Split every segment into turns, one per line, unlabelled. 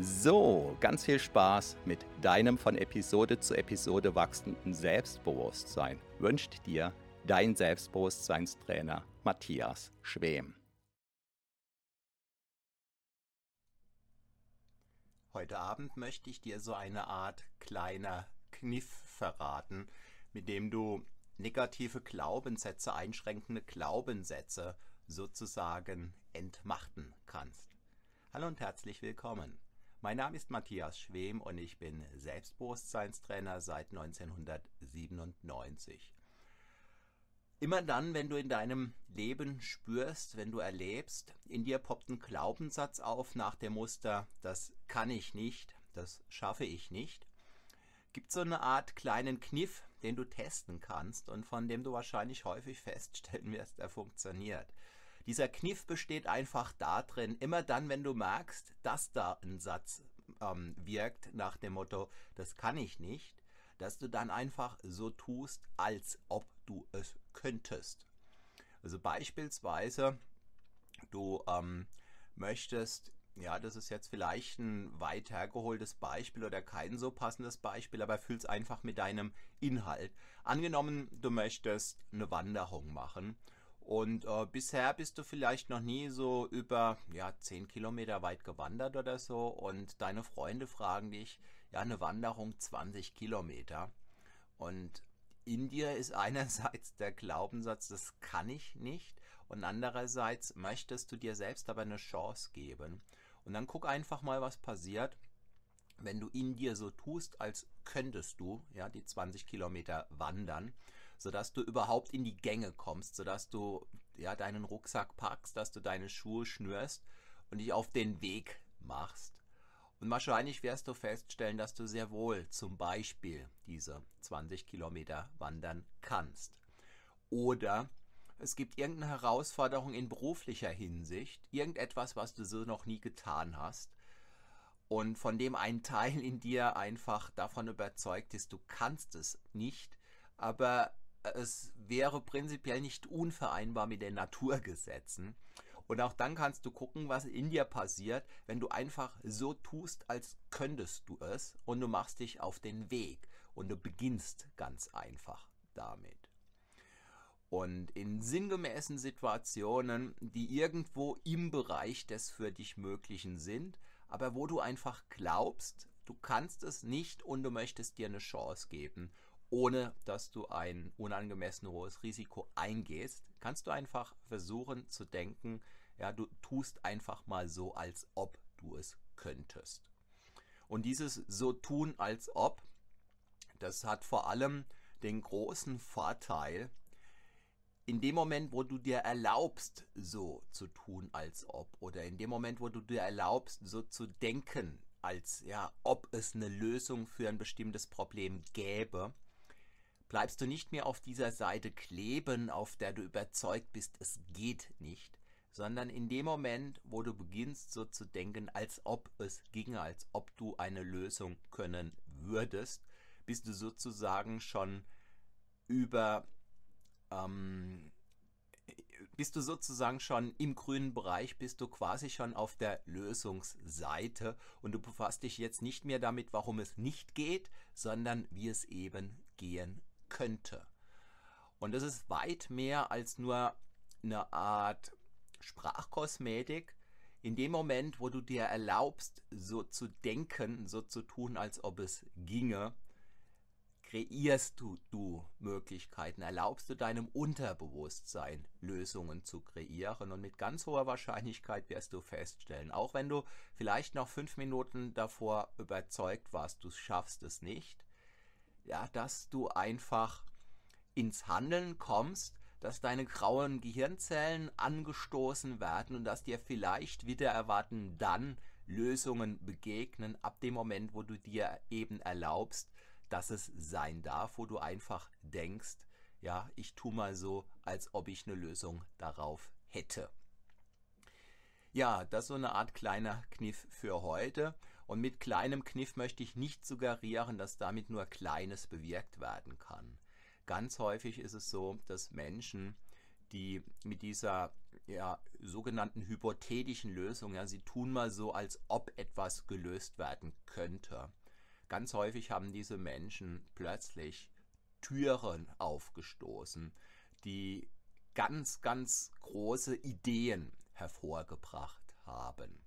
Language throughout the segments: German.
So, ganz viel Spaß mit deinem von Episode zu Episode wachsenden Selbstbewusstsein wünscht dir dein Selbstbewusstseinstrainer Matthias Schwem. Heute Abend möchte ich dir so eine Art kleiner Kniff verraten, mit dem du negative Glaubenssätze, einschränkende Glaubenssätze sozusagen entmachten kannst. Hallo und herzlich willkommen. Mein Name ist Matthias Schwem und ich bin Selbstbewusstseinstrainer seit 1997. Immer dann, wenn du in deinem Leben spürst, wenn du erlebst, in dir poppt ein Glaubenssatz auf nach dem Muster, das kann ich nicht, das schaffe ich nicht, gibt so eine Art kleinen Kniff, den du testen kannst und von dem du wahrscheinlich häufig feststellen wirst, er funktioniert. Dieser Kniff besteht einfach darin, immer dann, wenn du merkst, dass da ein Satz ähm, wirkt nach dem Motto, das kann ich nicht, dass du dann einfach so tust, als ob du es könntest. Also beispielsweise, du ähm, möchtest, ja, das ist jetzt vielleicht ein weit hergeholtes Beispiel oder kein so passendes Beispiel, aber fühl's einfach mit deinem Inhalt. Angenommen, du möchtest eine Wanderung machen und äh, bisher bist du vielleicht noch nie so über ja, 10 Kilometer weit gewandert oder so und deine Freunde fragen dich, ja, eine Wanderung 20 Kilometer. Und in dir ist einerseits der Glaubenssatz, das kann ich nicht und andererseits möchtest du dir selbst aber eine Chance geben. Und dann guck einfach mal, was passiert, wenn du in dir so tust, als könntest du ja, die 20 Kilometer wandern sodass du überhaupt in die Gänge kommst, sodass du ja deinen Rucksack packst, dass du deine Schuhe schnürst und dich auf den Weg machst. Und wahrscheinlich wirst du feststellen, dass du sehr wohl zum Beispiel diese 20 Kilometer wandern kannst. Oder es gibt irgendeine Herausforderung in beruflicher Hinsicht, irgendetwas, was du so noch nie getan hast und von dem ein Teil in dir einfach davon überzeugt ist, du kannst es nicht, aber es wäre prinzipiell nicht unvereinbar mit den Naturgesetzen. Und auch dann kannst du gucken, was in dir passiert, wenn du einfach so tust, als könntest du es und du machst dich auf den Weg und du beginnst ganz einfach damit. Und in sinngemäßen Situationen, die irgendwo im Bereich des für dich Möglichen sind, aber wo du einfach glaubst, du kannst es nicht und du möchtest dir eine Chance geben ohne dass du ein unangemessen hohes Risiko eingehst, kannst du einfach versuchen zu denken, ja, du tust einfach mal so, als ob du es könntest. Und dieses so tun, als ob, das hat vor allem den großen Vorteil, in dem Moment, wo du dir erlaubst, so zu tun, als ob, oder in dem Moment, wo du dir erlaubst, so zu denken, als ja, ob es eine Lösung für ein bestimmtes Problem gäbe, bleibst du nicht mehr auf dieser Seite kleben, auf der du überzeugt bist, es geht nicht, sondern in dem Moment, wo du beginnst so zu denken, als ob es ginge, als ob du eine Lösung können würdest, bist du sozusagen schon über ähm, bist du sozusagen schon im grünen Bereich, bist du quasi schon auf der Lösungsseite und du befasst dich jetzt nicht mehr damit, warum es nicht geht, sondern wie es eben gehen könnte. Und das ist weit mehr als nur eine Art Sprachkosmetik. In dem Moment, wo du dir erlaubst, so zu denken, so zu tun, als ob es ginge, kreierst du, du Möglichkeiten, erlaubst du deinem Unterbewusstsein Lösungen zu kreieren und mit ganz hoher Wahrscheinlichkeit wirst du feststellen, auch wenn du vielleicht noch fünf Minuten davor überzeugt warst, du schaffst es nicht, ja, dass du einfach ins Handeln kommst, dass deine grauen Gehirnzellen angestoßen werden und dass dir vielleicht wieder erwarten dann Lösungen begegnen ab dem Moment, wo du dir eben erlaubst, dass es sein darf, wo du einfach denkst, ja, ich tu mal so, als ob ich eine Lösung darauf hätte. Ja, das ist so eine Art kleiner Kniff für heute. Und mit kleinem Kniff möchte ich nicht suggerieren, dass damit nur Kleines bewirkt werden kann. Ganz häufig ist es so, dass Menschen, die mit dieser ja, sogenannten hypothetischen Lösung, ja, sie tun mal so, als ob etwas gelöst werden könnte. Ganz häufig haben diese Menschen plötzlich Türen aufgestoßen, die ganz, ganz große Ideen hervorgebracht haben.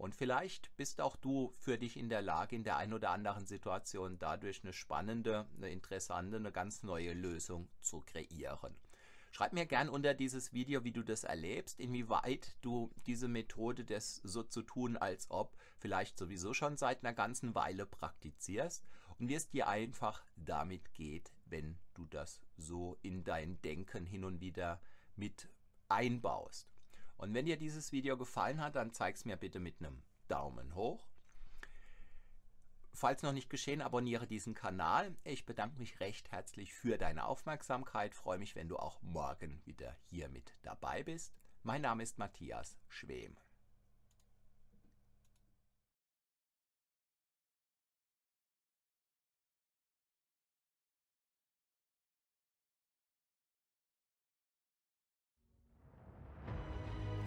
Und vielleicht bist auch du für dich in der Lage, in der einen oder anderen Situation dadurch eine spannende, eine interessante, eine ganz neue Lösung zu kreieren. Schreib mir gern unter dieses Video, wie du das erlebst, inwieweit du diese Methode des so zu tun, als ob vielleicht sowieso schon seit einer ganzen Weile praktizierst und wie es dir einfach damit geht, wenn du das so in dein Denken hin und wieder mit einbaust. Und wenn dir dieses Video gefallen hat, dann zeig es mir bitte mit einem Daumen hoch. Falls noch nicht geschehen, abonniere diesen Kanal. Ich bedanke mich recht herzlich für deine Aufmerksamkeit. Freue mich, wenn du auch morgen wieder hier mit dabei bist. Mein Name ist Matthias Schwem.